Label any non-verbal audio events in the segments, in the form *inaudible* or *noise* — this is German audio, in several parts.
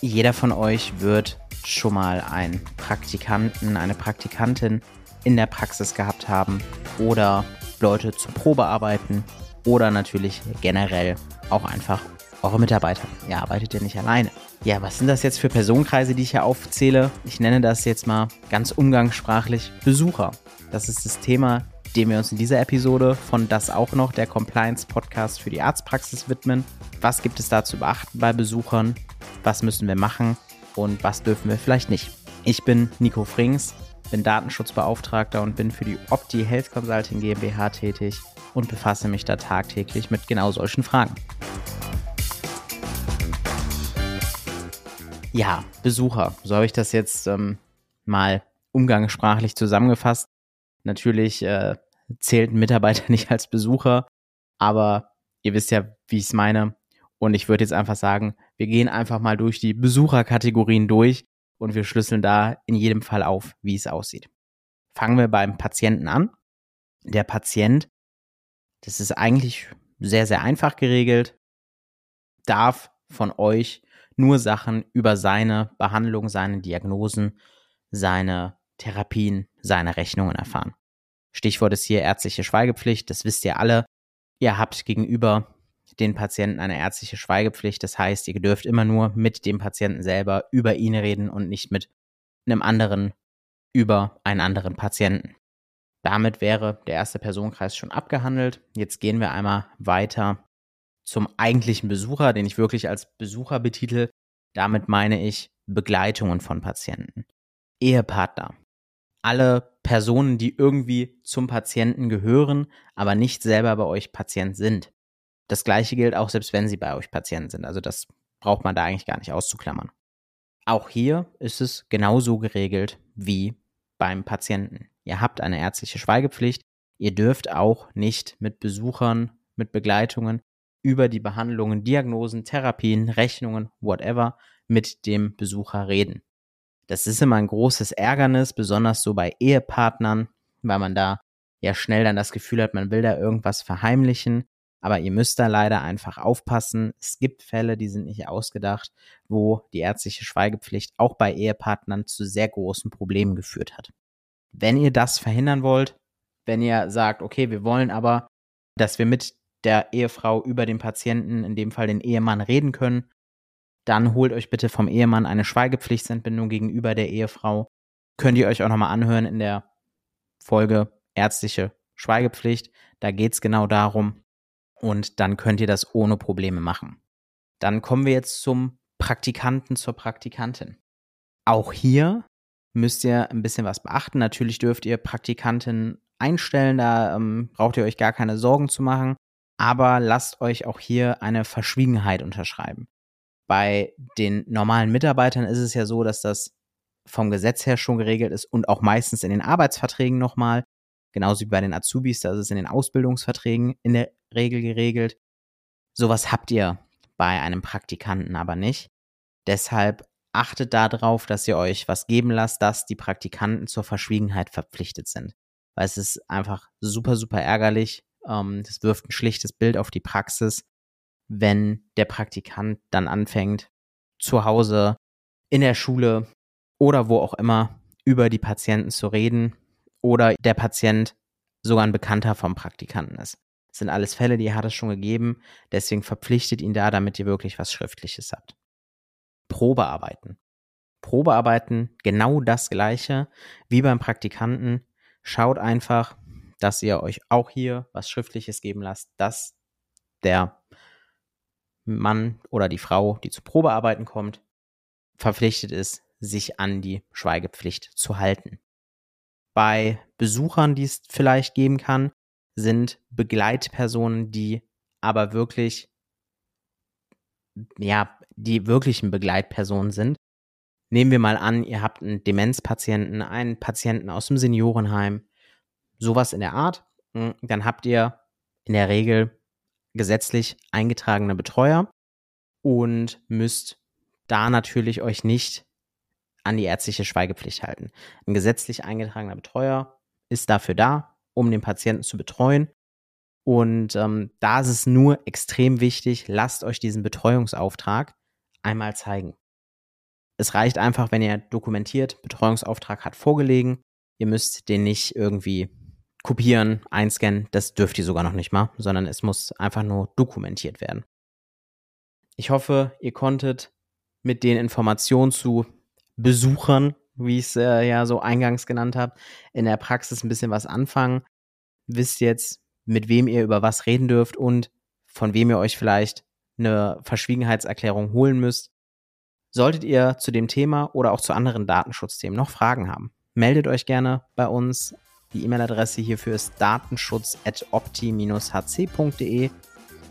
Jeder von euch wird schon mal einen Praktikanten, eine Praktikantin in der Praxis gehabt haben oder Leute zum Probearbeiten oder natürlich generell auch einfach eure Mitarbeiter. Ihr arbeitet ja nicht alleine. Ja, was sind das jetzt für Personenkreise, die ich hier aufzähle? Ich nenne das jetzt mal ganz umgangssprachlich Besucher. Das ist das Thema, dem wir uns in dieser Episode von Das auch noch, der Compliance Podcast für die Arztpraxis widmen. Was gibt es da zu beachten bei Besuchern? Was müssen wir machen? Und was dürfen wir vielleicht nicht? Ich bin Nico Frings, bin Datenschutzbeauftragter und bin für die Opti Health Consulting GmbH tätig und befasse mich da tagtäglich mit genau solchen Fragen. Ja, Besucher. So habe ich das jetzt ähm, mal umgangssprachlich zusammengefasst. Natürlich äh, zählt ein Mitarbeiter *laughs* nicht als Besucher, aber ihr wisst ja, wie ich es meine. Und ich würde jetzt einfach sagen, wir gehen einfach mal durch die Besucherkategorien durch und wir schlüsseln da in jedem Fall auf, wie es aussieht. Fangen wir beim Patienten an. Der Patient, das ist eigentlich sehr, sehr einfach geregelt, darf von euch nur Sachen über seine Behandlung, seine Diagnosen, seine Therapien, seine Rechnungen erfahren. Stichwort ist hier ärztliche Schweigepflicht, das wisst ihr alle. Ihr habt gegenüber den Patienten eine ärztliche Schweigepflicht, das heißt, ihr dürft immer nur mit dem Patienten selber über ihn reden und nicht mit einem anderen über einen anderen Patienten. Damit wäre der erste Personenkreis schon abgehandelt. Jetzt gehen wir einmal weiter zum eigentlichen Besucher, den ich wirklich als Besucher betitel. Damit meine ich Begleitungen von Patienten. Ehepartner. Alle Personen, die irgendwie zum Patienten gehören, aber nicht selber bei euch Patient sind. Das gleiche gilt auch, selbst wenn sie bei euch Patient sind. Also das braucht man da eigentlich gar nicht auszuklammern. Auch hier ist es genauso geregelt wie beim Patienten. Ihr habt eine ärztliche Schweigepflicht. Ihr dürft auch nicht mit Besuchern, mit Begleitungen über die Behandlungen, Diagnosen, Therapien, Rechnungen, whatever mit dem Besucher reden. Das ist immer ein großes Ärgernis, besonders so bei Ehepartnern, weil man da ja schnell dann das Gefühl hat, man will da irgendwas verheimlichen. Aber ihr müsst da leider einfach aufpassen. Es gibt Fälle, die sind nicht ausgedacht, wo die ärztliche Schweigepflicht auch bei Ehepartnern zu sehr großen Problemen geführt hat. Wenn ihr das verhindern wollt, wenn ihr sagt, okay, wir wollen aber, dass wir mit der Ehefrau über den Patienten, in dem Fall den Ehemann, reden können, dann holt euch bitte vom Ehemann eine Schweigepflichtsentbindung gegenüber der Ehefrau. Könnt ihr euch auch nochmal anhören in der Folge ärztliche Schweigepflicht. Da geht es genau darum. Und dann könnt ihr das ohne Probleme machen. Dann kommen wir jetzt zum Praktikanten, zur Praktikantin. Auch hier müsst ihr ein bisschen was beachten. Natürlich dürft ihr Praktikanten einstellen, da ähm, braucht ihr euch gar keine Sorgen zu machen aber lasst euch auch hier eine Verschwiegenheit unterschreiben. Bei den normalen Mitarbeitern ist es ja so, dass das vom Gesetz her schon geregelt ist und auch meistens in den Arbeitsverträgen nochmal, genauso wie bei den Azubis, da ist es in den Ausbildungsverträgen in der Regel geregelt. Sowas habt ihr bei einem Praktikanten aber nicht. Deshalb achtet darauf, dass ihr euch was geben lasst, dass die Praktikanten zur Verschwiegenheit verpflichtet sind. Weil es ist einfach super, super ärgerlich, ähm, das wirft ein schlichtes Bild auf die Praxis, wenn der Praktikant dann anfängt, zu Hause, in der Schule oder wo auch immer über die Patienten zu reden oder der Patient sogar ein Bekannter vom Praktikanten ist. Das sind alles Fälle, die hat es schon gegeben. Deswegen verpflichtet ihn da, damit ihr wirklich was Schriftliches habt. Probearbeiten. Probearbeiten, genau das gleiche wie beim Praktikanten. Schaut einfach, dass ihr euch auch hier was Schriftliches geben lasst, dass der Mann oder die Frau, die zu Probearbeiten kommt, verpflichtet ist, sich an die Schweigepflicht zu halten. Bei Besuchern, die es vielleicht geben kann, sind Begleitpersonen, die aber wirklich, ja, die wirklichen Begleitpersonen sind. Nehmen wir mal an, ihr habt einen Demenzpatienten, einen Patienten aus dem Seniorenheim, sowas in der Art, hm, dann habt ihr in der Regel gesetzlich eingetragene Betreuer und müsst da natürlich euch nicht an die ärztliche Schweigepflicht halten. Ein gesetzlich eingetragener Betreuer ist dafür da, um den Patienten zu betreuen. Und ähm, da ist es nur extrem wichtig, lasst euch diesen Betreuungsauftrag einmal zeigen. Es reicht einfach, wenn ihr dokumentiert, Betreuungsauftrag hat vorgelegen. Ihr müsst den nicht irgendwie kopieren, einscannen. Das dürft ihr sogar noch nicht mal, sondern es muss einfach nur dokumentiert werden. Ich hoffe, ihr konntet mit den Informationen zu Besuchern, wie ich es äh, ja so eingangs genannt habe, in der Praxis ein bisschen was anfangen. Wisst jetzt, mit wem ihr über was reden dürft und von wem ihr euch vielleicht eine Verschwiegenheitserklärung holen müsst. Solltet ihr zu dem Thema oder auch zu anderen Datenschutzthemen noch Fragen haben, meldet euch gerne bei uns. Die E-Mail-Adresse hierfür ist datenschutz.opti-hc.de.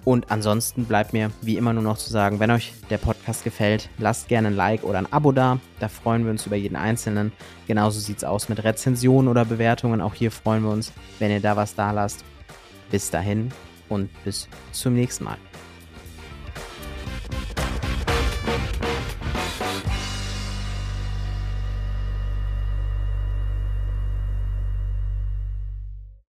Und ansonsten bleibt mir wie immer nur noch zu sagen, wenn euch der Podcast gefällt, lasst gerne ein Like oder ein Abo da. Da freuen wir uns über jeden einzelnen. Genauso sieht es aus mit Rezensionen oder Bewertungen. Auch hier freuen wir uns, wenn ihr da was da lasst. Bis dahin und bis zum nächsten Mal.